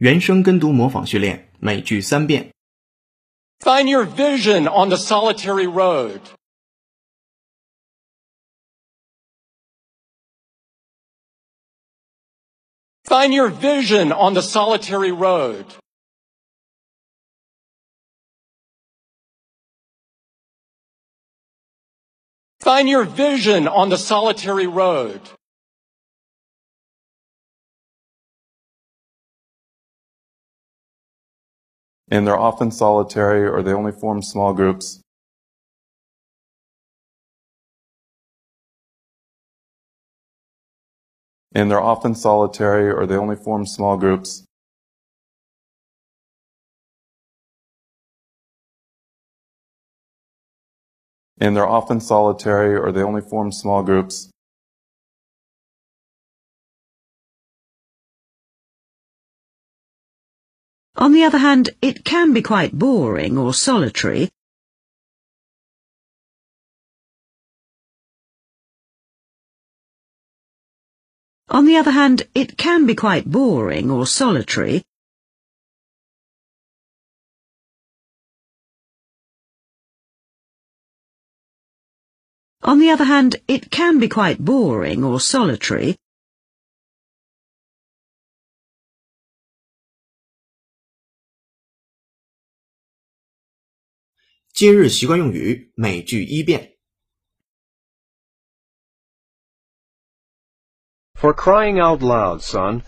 原声跟读模仿训练，每句三遍。 Find your vision on the solitary road. Find your vision on the solitary road. Find your vision on the solitary road. And they're often solitary or they only form small groups. And they're often solitary or they only form small groups. And they're often solitary or they only form small groups. On the other hand, it can be quite boring or solitary. On the other hand, it can be quite boring or solitary. On the other hand, it can be quite boring or solitary. 今日习惯用语，每句一遍。 For crying out loud, son.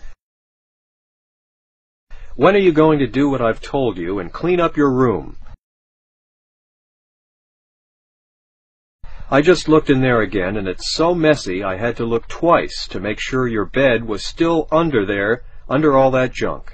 When are you going to do what I've told you and clean up your room? I just looked in there again and it's so messy I had to look twice to make sure your bed was still under there, under all that junk.